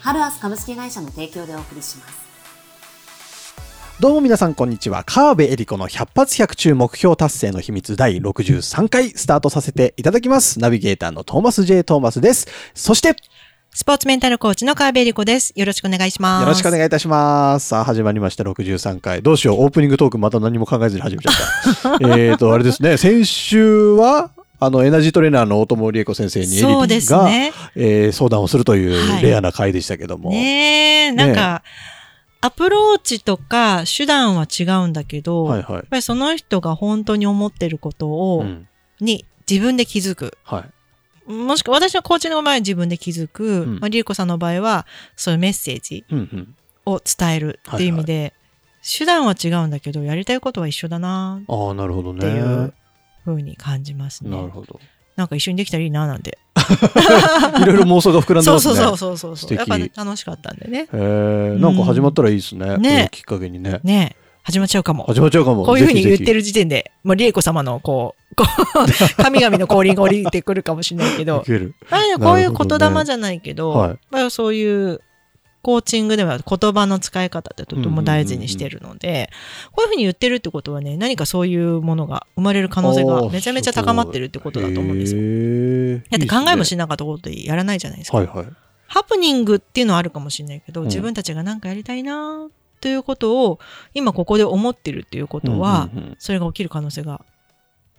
ハルアス株式会社の提供でお送りします。どうも皆さんこんにちは。川辺恵里子の100発100中目標達成の秘密第63回スタートさせていただきます。ナビゲーターのトーマス J. トーマスです。そして、スポーツメンタルコーチの川辺恵里子です。よろしくお願いします。よろしくお願いいたします。さあ、始まりました、63回。どうしよう、オープニングトークまた何も考えずに始めちゃった。えっと、あれですね、先週は、あの、エナジートレーナーの大友理恵子先生にエリリが、ね。えー、相談をするというレアな回でしたけども。はい、ねなんか、ねアプローチとか手段は違うんだけど、はいはい、やっぱりその人が本当に思ってることを、うん、に自分で気づく。はい、もしくは私はコーチの場合は自分で気づく、うん、まあ、リエコさんの場合はそういうメッセージを伝えるっていう意味で、手段は違うんだけどやりたいことは一緒だなあなるほどね。っていうふうに感じますね。なるほど。なんか一緒にできたらいいななんて。いろいろ妄想が膨らんでますね。そうそうそうそうやっぱ、ね、楽しかったんでね。へえ、なんか始まったらいいですね。ねきっかけにね。ね始まっちゃうかも。始まっちゃうかも。こういうふうに言ってる時点で、まあ、リエコ様のこう、こう 神々の降臨が降りてくるかもしれないけど、まあ、こういう言霊じゃないけど、はい、まあ、そういうコーチングでは言葉の使い方ってとても大事にしてるので、こういうふうに言ってるってことはね、何かそういうものが生まれる可能性がめちゃめちゃ高まってるってことだと思うんですよ。だって考えもしなかったことでやらないじゃないですか。はいはい、ハプニングっていうのはあるかもしれないけど、自分たちが何かやりたいなということを今ここで思ってるっていうことは、それが起きる可能性が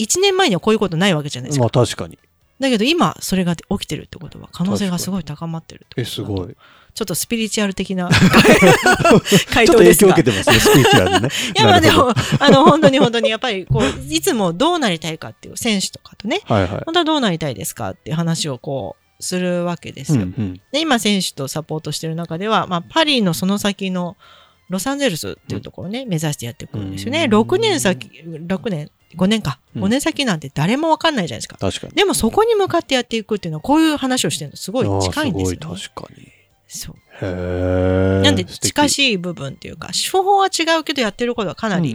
1年前にはこういうことないわけじゃないですか。まあ確かに。だけど今それが起きてるってことは可能性がすごい高まってるえすごいちょっとスピリチュアル的な 回答ですが。ちょっと影響受けてますね、スピリチュアルね。いや、まあでも、あの、本当に本当に、やっぱり、こう、いつもどうなりたいかっていう選手とかとね、はいはい、本当はどうなりたいですかっていう話をこう、するわけですよ。うんうん、で、今、選手とサポートしてる中では、まあ、パリのその先の、ロサンゼルスっていうところをね、目指してやっていくんですよね。6年先、6年、5年か。5年先なんて誰もわかんないじゃないですか。確かに。でもそこに向かってやっていくっていうのは、こういう話をしてるのすごい近いんですよ、ね。すごい確かに。そう。なんで近しい部分っていうか、手法は違うけどやってることはかなり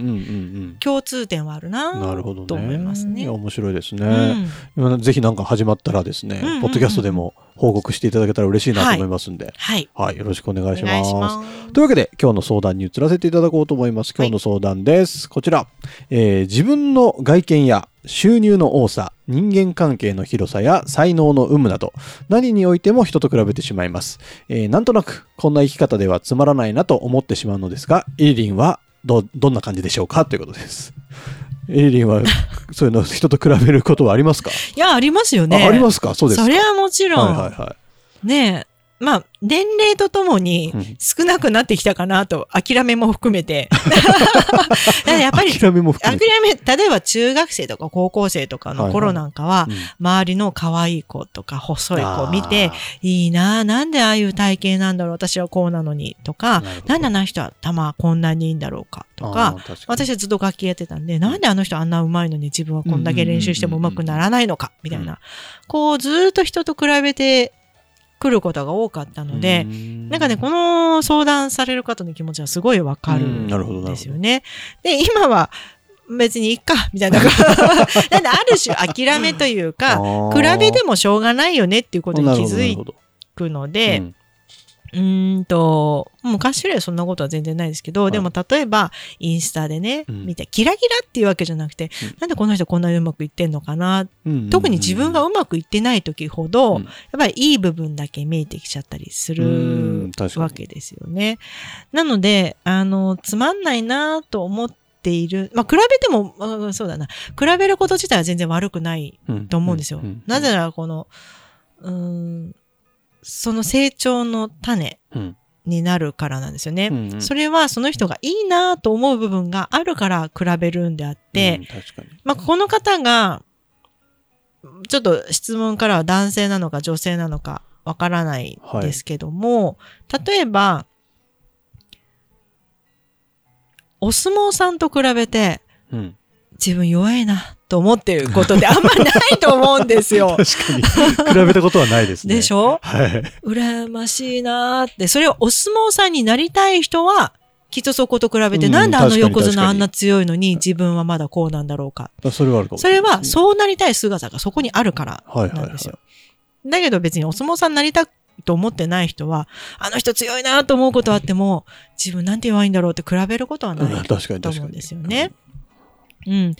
共通点はあるななるほど、と思いますね。面白いですね、うん。ぜひなんか始まったらですね、ポッドキャストでも報告していただけたら嬉しいなと思いますんで、はい。はい、よろしくお願いします。ますというわけで、今日の相談に移らせていただこうと思います。今日の相談です。はい、こちら、えー、自分の外見や収入の多さ、人間関係の広さや才能の有無など、何においても人と比べてしまいます。えー、なんとなく、こんな生き方ではつまらないなと思ってしまうのですが、エリリンはど、どんな感じでしょうか？ということです。エリリンは、そういうの人と比べることはありますか？いや、ありますよね。ありますか？そうですか。それはもちろん。はいはいはい。ねえ、まあ、年齢とともに少なくなってきたかなと、諦めも含めて。やっぱり、諦めも含めて。諦め、例えば中学生とか高校生とかの頃なんかは、周りの可愛い子とか細い子を見て、いいななんでああいう体型なんだろう、私はこうなのに、とか、なんであの人は玉こんなにいいんだろうか、とか、私はずっと楽器やってたんで、なんであの人あんな上手いのに自分はこんだけ練習しても上手くならないのか、みたいな。こう、ずっと人と比べて来ることが多かったので、なんかね、この相談される方の気持ちはすごいわかるんですよね。で、今は、別にいっか、みたいな。なんで、ある種諦めというか、比べてもしょうがないよねっていうことに気づくので、うんと、昔よりはそんなことは全然ないですけど、はい、でも例えば、インスタでね、うん、見て、キラキラっていうわけじゃなくて、うん、なんでこの人こんなにうまくいってんのかな、うん、特に自分がうまくいってない時ほど、やっぱりいい部分だけ見えてきちゃったりするわけですよね。なので、あの、つまんないなと思っている。まあ、比べても、あ、そうだな。比べること自体は全然悪くないと思うんですよ。なぜなら、この、うん、その成長の種になるからなんですよね。うんうん、それはその人がいいなと思う部分があるから比べるんであって、うん、まあ、この方が、ちょっと質問からは男性なのか女性なのかわからないですけども、はい、例えば、お相撲さんと比べて、うん、自分弱いなと思ってることってあんまないと思うんですよ。確かに。比べたことはないですね。でしょ？はい。羨ましいなって。それをお相撲さんになりたい人は、きっとそこと比べて、うん、なんであの横綱あんな強いのに自分はまだこうなんだろうか。それはあるかも、それは、そうなりたい姿がそこにあるからなんですよ。だけど別にお相撲さんになりたいと思ってない人は、あの人強いなと思うことあっても、自分なんて弱いんだろうって比べることはないと思うんですよね。うん。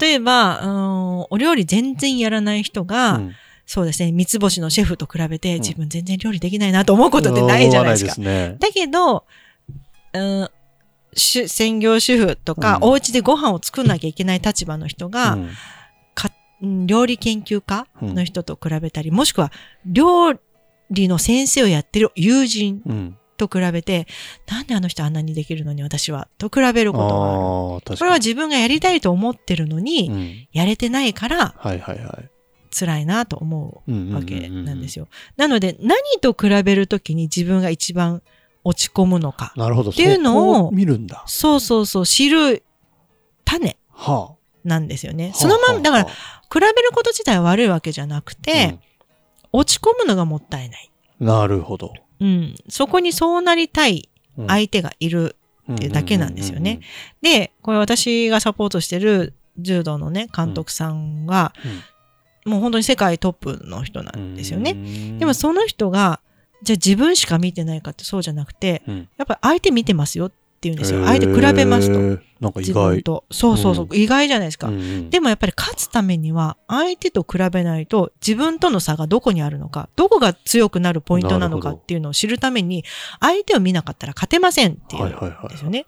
例えば、うん、お料理全然やらない人が、うん、そうですね、三つ星のシェフと比べて、自分全然料理できないなと思うことってないじゃないですか。うん、ね、だけど、うん、専業主婦とか、うん、お家でご飯を作んなきゃいけない立場の人が、うん、料理研究家の人と比べたり、もしくは料理の先生をやってる友人と比べて、なんであの人あんなにできるのに私は、と比べることがある。これは自分がやりたいと思ってるのに、うん、やれてないから、はいはいはい。辛いなと思うわけなんですよ。なので、何と比べるときに自分が一番落ち込むのか。なるほど。っていうのを、見るんだ。そうそうそう、知る種。なんですよね。はあ、そのまま、だから、比べること自体は悪いわけじゃなくて、うん、落ち込むのがもったいない。なるほど。うん。そこにそうなりたい相手がいるっていうだけなんですよね。で、これ私がサポートしてる柔道のね、監督さんは、もう本当に世界トップの人なんですよね。でもその人が、じゃあ自分しか見てないかってそうじゃなくて、やっぱり相手見てますよっって言うんですよ。相手比べますと。なんか意外。と。そうそうそう、うん、意外じゃないですか、うんうん。でもやっぱり勝つためには、相手と比べないと自分との差がどこにあるのか、どこが強くなるポイントなのかっていうのを知るために、相手を見なかったら勝てませんっていうんですよね。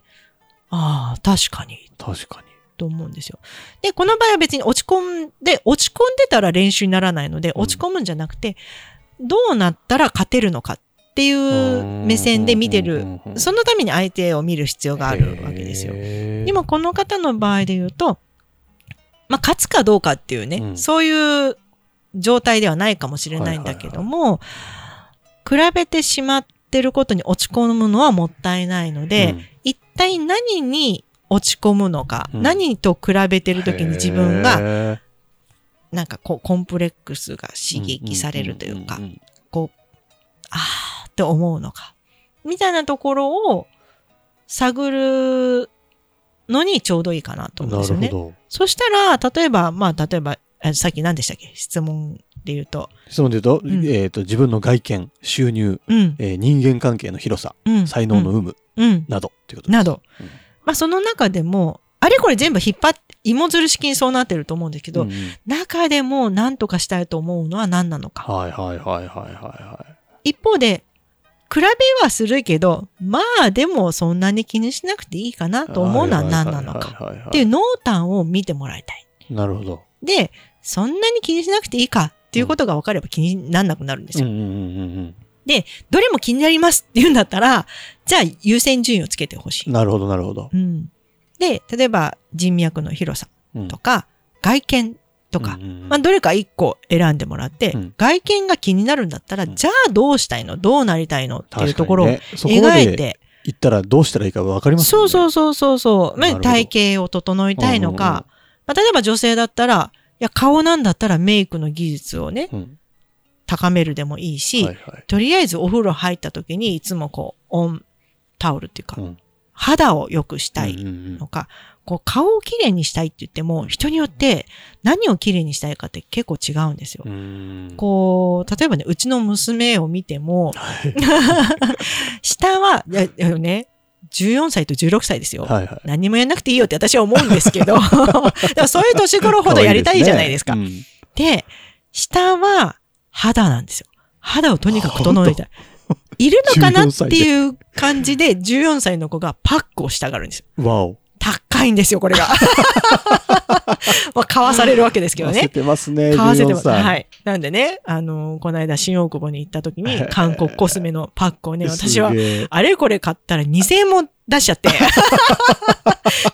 ああ、確かに。確かに。と思うんですよ。で、この場合は別に落ち込んで、落ち込んでたら練習にならないので、落ち込むんじゃなくて、どうなったら勝てるのかっていう目線で見てる。そのために相手を見る必要があるわけですよ。でもこの方の場合で言うと、まあ勝つかどうかっていうね、うん、そういう状態ではないかもしれないんだけども、比べてしまってることに落ち込むのはもったいないので、うん、一体何に落ち込むのか、うん、何と比べてるときに自分が、なんかこう、コンプレックスが刺激されるというか、こう、ああ、って思うのか。みたいなところを探るのにちょうどいいかなと思うんですよね。そしたら、例えば、まあ、例えば、さっき何でしたっけ？質問で言うと。質問で言うと、うん、えっ、ー、と、自分の外見、収入、うん、えー、人間関係の広さ、うん、才能の有無、など、っていうことです。など。まあ、その中でも、あれこれ全部引っ張って、芋づる式にそうなってると思うんですけど、うんうん、中でも何とかしたいと思うのは何なのか。はいはいはいはいはい。一方で、比べはするけど、まあでもそんなに気にしなくていいかなと思うのは何なのかっていう濃淡を見てもらいたい。なるほど。で、そんなに気にしなくていいかっていうことが分かれば気にならなくなるんですよ。で、どれも気になりますって言うんだったら、じゃあ優先順位をつけてほしい。なるほど、なるほど。うん。で、例えば人脈の広さとか、外見とか、まあ、どれか一個選んでもらって、うん、外見が気になるんだったら、じゃあどうしたいの？どうなりたいの？っていうところを描いて。言ったらどうしたらいいか分かりますね。そうそうそうそうそう。まあ、体型を整えたいのか、まあ、例えば女性だったら、いや、顔なんだったらメイクの技術をね、うん、高めるでもいいし、はいはい、とりあえずお風呂入った時にいつもこう、オンタオルっていうか、うん、肌を良くしたいのか、こう顔をきれいにしたいって言っても、人によって何をきれいにしたいかって結構違うんですよ。こう、例えばね、うちの娘を見ても、下は、いや、ね、14歳と16歳ですよ。はいはい、何もやんなくていいよって私は思うんですけど、でもそういう年頃ほどやりたいじゃないですか。で、ねうん、下は肌なんですよ。肌をとにかく整えたい。いるのかなっていう感じで14歳の子がパックをしたがるんですよ。わお。高いんですよ、これが。まあ、買わされるわけですけどね。買わせてますね。買わせてます。はい。なんでね、あのー、この間新大久保に行った時に、韓国コスメのパックをね、私は、あれこれ買ったら2000円も出しちゃって。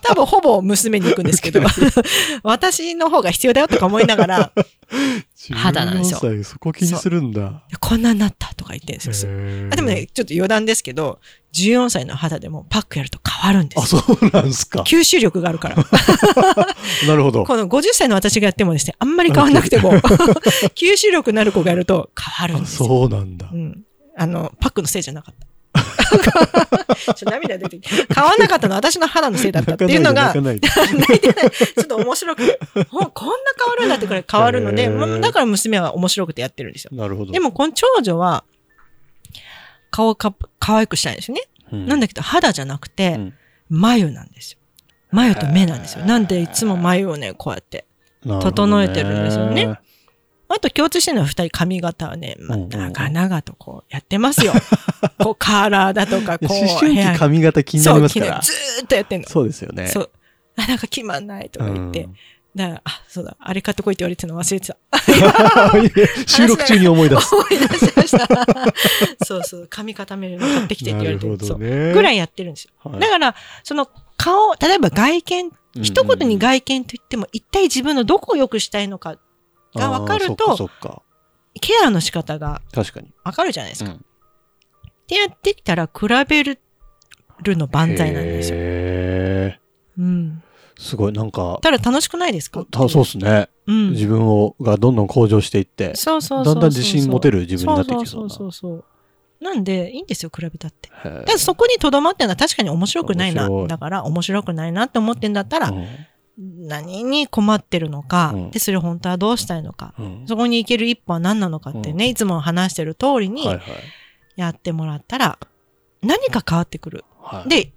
多分ほぼ娘に行くんですけど、私の方が必要だよとか思いながら、肌なんですよ。そこ気にするんだ。こんなになったとか言ってるんですよ。あでもね、ちょっと余談ですけど、14歳の肌でもパックやると可変わるんですあ、そうなんですか。吸収力があるから。なるほど。この50歳の私がやってもですね、あんまり変わんなくても、吸収力のある子がやると変わるんですよ。そうなんだ。うん。あの、パックのせいじゃなかった。ちょ涙出てきて、変わんなかったのは私の肌のせいだったっていうのが、泣いてない。ちょっと面白くて、こんな変わるんだってくらい変わるので、だから娘は面白くてやってるんですよ。なるほど。でも、この長女は、顔か、可愛くしたいんですよね。うん、なんだけど、肌じゃなくて、うん、眉なんですよ。眉と目なんですよ。なんでいつも眉をね、こうやって、整えてるんですよね。あと共通してるのは二人髪型はね、まあ、長々とこうやってますよ。こうカーラーだとか、こう。思春期髪型気になりますから。ずーっとやってんの。そうですよね。そう。あ、なんか決まんないとか言って。だから、あ、そうだ、あれ買ってこいって言われてるの忘れてた。収録中に思い出す。思い出しました。そうそう、髪固めるの買ってきてって言われてる。そう。ぐらいやってるんですよ。はい、だから、その顔、例えば外見、一言に外見と言っても、一体自分のどこを良くしたいのかが分かると、ケアの仕方が分かるじゃないですか。うん、ってやってきたら、比べるの万歳なんですよ。へうん。すごい、なんか。ただ楽しくないですか？そうですね。うん。自分を、がどんどん向上していって、そうそうだんだん自信持てる自分になってきそうそうそうそうなんで、いいんですよ、比べたって。だそこにとどまってるのは確かに面白くないな。だから、面白くないなって思ってんだったら、うん何に困ってるのか、うん、で、それ本当はどうしたいのか、うん、そこに行ける一歩は何なのかってね、うん、いつも話してる通りに、やってもらったら、何か変わってくる。はい、で、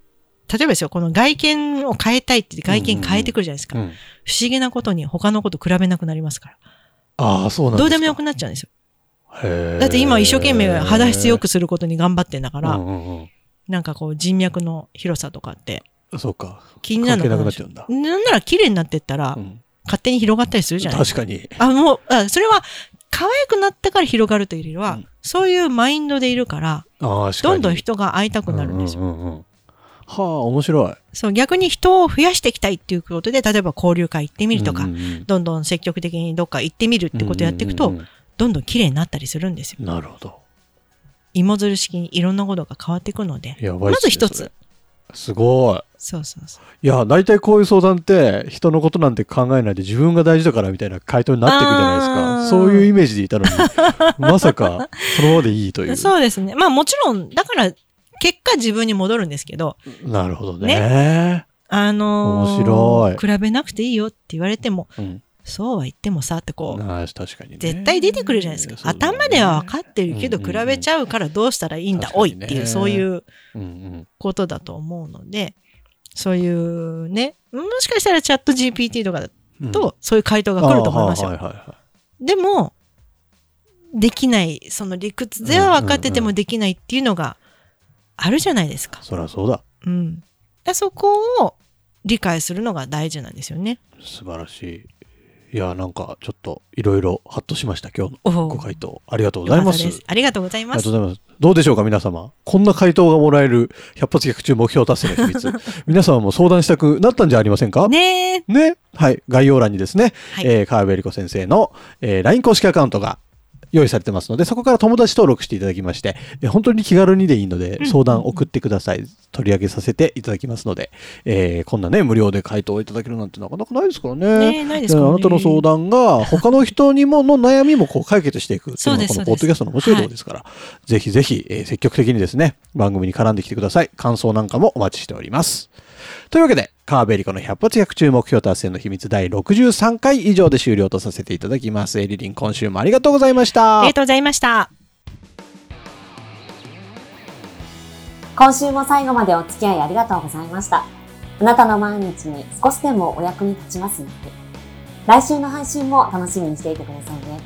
例えばですよ、この外見を変えたいって外見変えてくるじゃないですか。不思議なことに他のこと比べなくなりますから。ああ、そうなんどうでもよくなっちゃうんですよ。だって今一生懸命肌質良くすることに頑張ってんだから、なんかこう人脈の広さとかって、そうか。気になるのかな。なんなら綺麗になってったら、うん、勝手に広がったりするじゃないですか。確かに。あ、もう、あそれは、可愛くなったから広がるというよりは、うん、そういうマインドでいるから、あどんどん人が会いたくなるんですよ。うんうんうん、はあ、面白い。そう、逆に人を増やしていきたいっていうことで、例えば交流会行ってみるとか、うんうん、どんどん積極的にどっか行ってみるってことをやっていくと、うんうんうん、どんどん綺麗になったりするんですよ。なるほど。芋づる式にいろんなことが変わっていくので、まず一つ。すごい。そうそうそう。いや、大体こういう相談って、人のことなんて考えないで自分が大事だからみたいな回答になっていくじゃないですか。そういうイメージでいたのに、まさか、そのままでいいという。そうですね。まあもちろん、だから、結果自分に戻るんですけど。なるほどね。ねあのー、面白い。比べなくていいよって言われても、うん、そうは言ってもさってこう、確かに、ね、絶対出てくるじゃないですか。頭では分かってるけど、比べちゃうからどうしたらいいんだ、おいっていう、そういうことだと思うので、そういうね、もしかしたらチャット GPT とかだと、そういう回答が来ると思いますよ。でも、できない、その理屈では分かっててもできないっていうのがあるじゃないですか。そりゃそうだ。うん。だそこを理解するのが大事なんですよね。素晴らしい。いや、なんか、ちょっと、いろいろ、ハッとしました、今日のご回答。ありがとうございます。ありがとうございます。どうでしょうか、皆様？こんな回答がもらえる、百発百中目標達成の秘密。皆様も相談したくなったんじゃありませんか？ねねはい。概要欄にですね、はい、えー、川辺理子先生の、えー、LINE 公式アカウントが用意されてますので、そこから友達登録していただきまして、本当に気軽にでいいので、相談送ってください。取り上げさせていただきますので、えー、こんなね、無料で回答いただけるなんてなかなかないですからね。ねないですか、ね、あなたの相談が、他の人にもの悩みもこう解決していくっていうのが、このポッドキャストの面白いところですから、はい、ぜひぜひ、えー、積極的にですね、番組に絡んできてください。感想なんかもお待ちしております。というわけで、川辺理子の100発100中目標達成の秘密第63回以上で終了とさせていただきます。エリリン、今週もありがとうございました。ありがとうございました。今週も最後までお付き合いありがとうございました。あなたの毎日に少しでもお役に立ちますので、来週の配信も楽しみにしていてくださいね。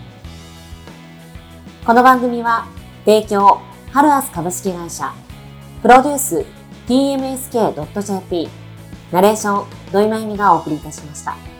この番組は、提供、ハルアス株式会社、プロデュース、tmsk.jp ナレーション、土井まゆみがお送りいたしました。